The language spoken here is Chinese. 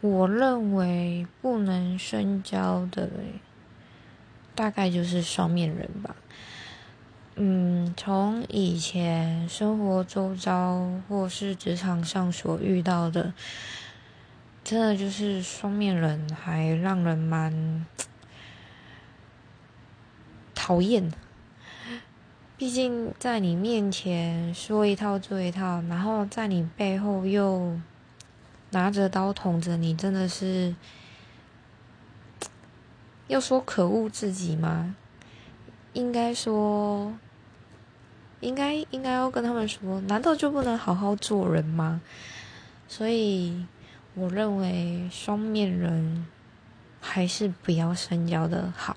我认为不能深交的，大概就是双面人吧。嗯，从以前生活周遭或是职场上所遇到的，真的就是双面人，还让人蛮讨厌。毕竟在你面前说一套做一套，然后在你背后又拿着刀捅着你，真的是 要说可恶自己吗？应该说。应该应该要跟他们说，难道就不能好好做人吗？所以我认为双面人还是不要深交的好。